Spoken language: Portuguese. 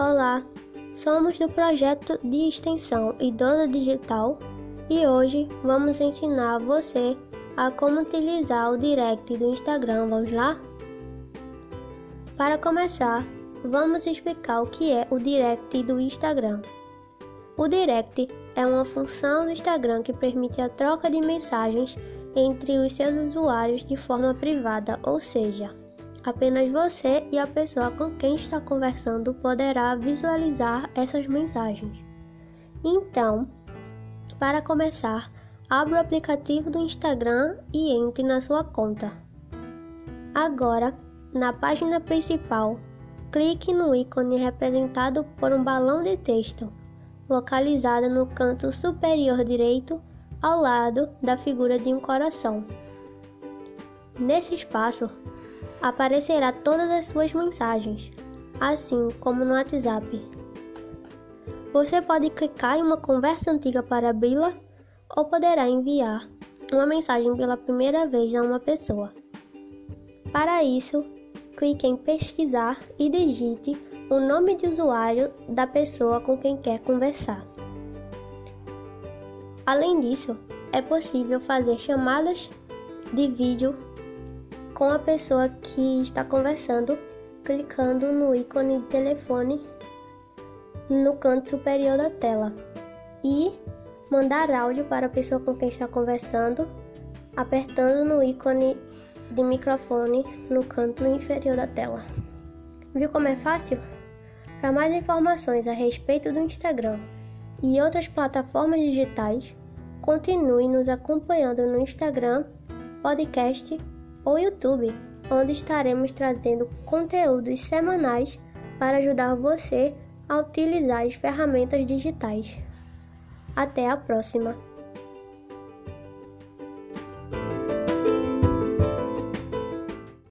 Olá, somos do projeto de extensão Idoso Digital e hoje vamos ensinar você a como utilizar o direct do Instagram. Vamos lá? Para começar, vamos explicar o que é o direct do Instagram. O direct é uma função do Instagram que permite a troca de mensagens entre os seus usuários de forma privada, ou seja, Apenas você e a pessoa com quem está conversando poderá visualizar essas mensagens. Então, para começar, abra o aplicativo do Instagram e entre na sua conta. Agora, na página principal, clique no ícone representado por um balão de texto, localizado no canto superior direito ao lado da figura de um coração. Nesse espaço, aparecerá todas as suas mensagens, assim como no WhatsApp. Você pode clicar em uma conversa antiga para abri-la ou poderá enviar uma mensagem pela primeira vez a uma pessoa. Para isso, clique em pesquisar e digite o nome de usuário da pessoa com quem quer conversar. Além disso, é possível fazer chamadas de vídeo com a pessoa que está conversando, clicando no ícone de telefone no canto superior da tela e mandar áudio para a pessoa com quem está conversando, apertando no ícone de microfone no canto inferior da tela. Viu como é fácil? Para mais informações a respeito do Instagram e outras plataformas digitais, continue nos acompanhando no Instagram, podcast ou YouTube, onde estaremos trazendo conteúdos semanais para ajudar você a utilizar as ferramentas digitais. Até a próxima!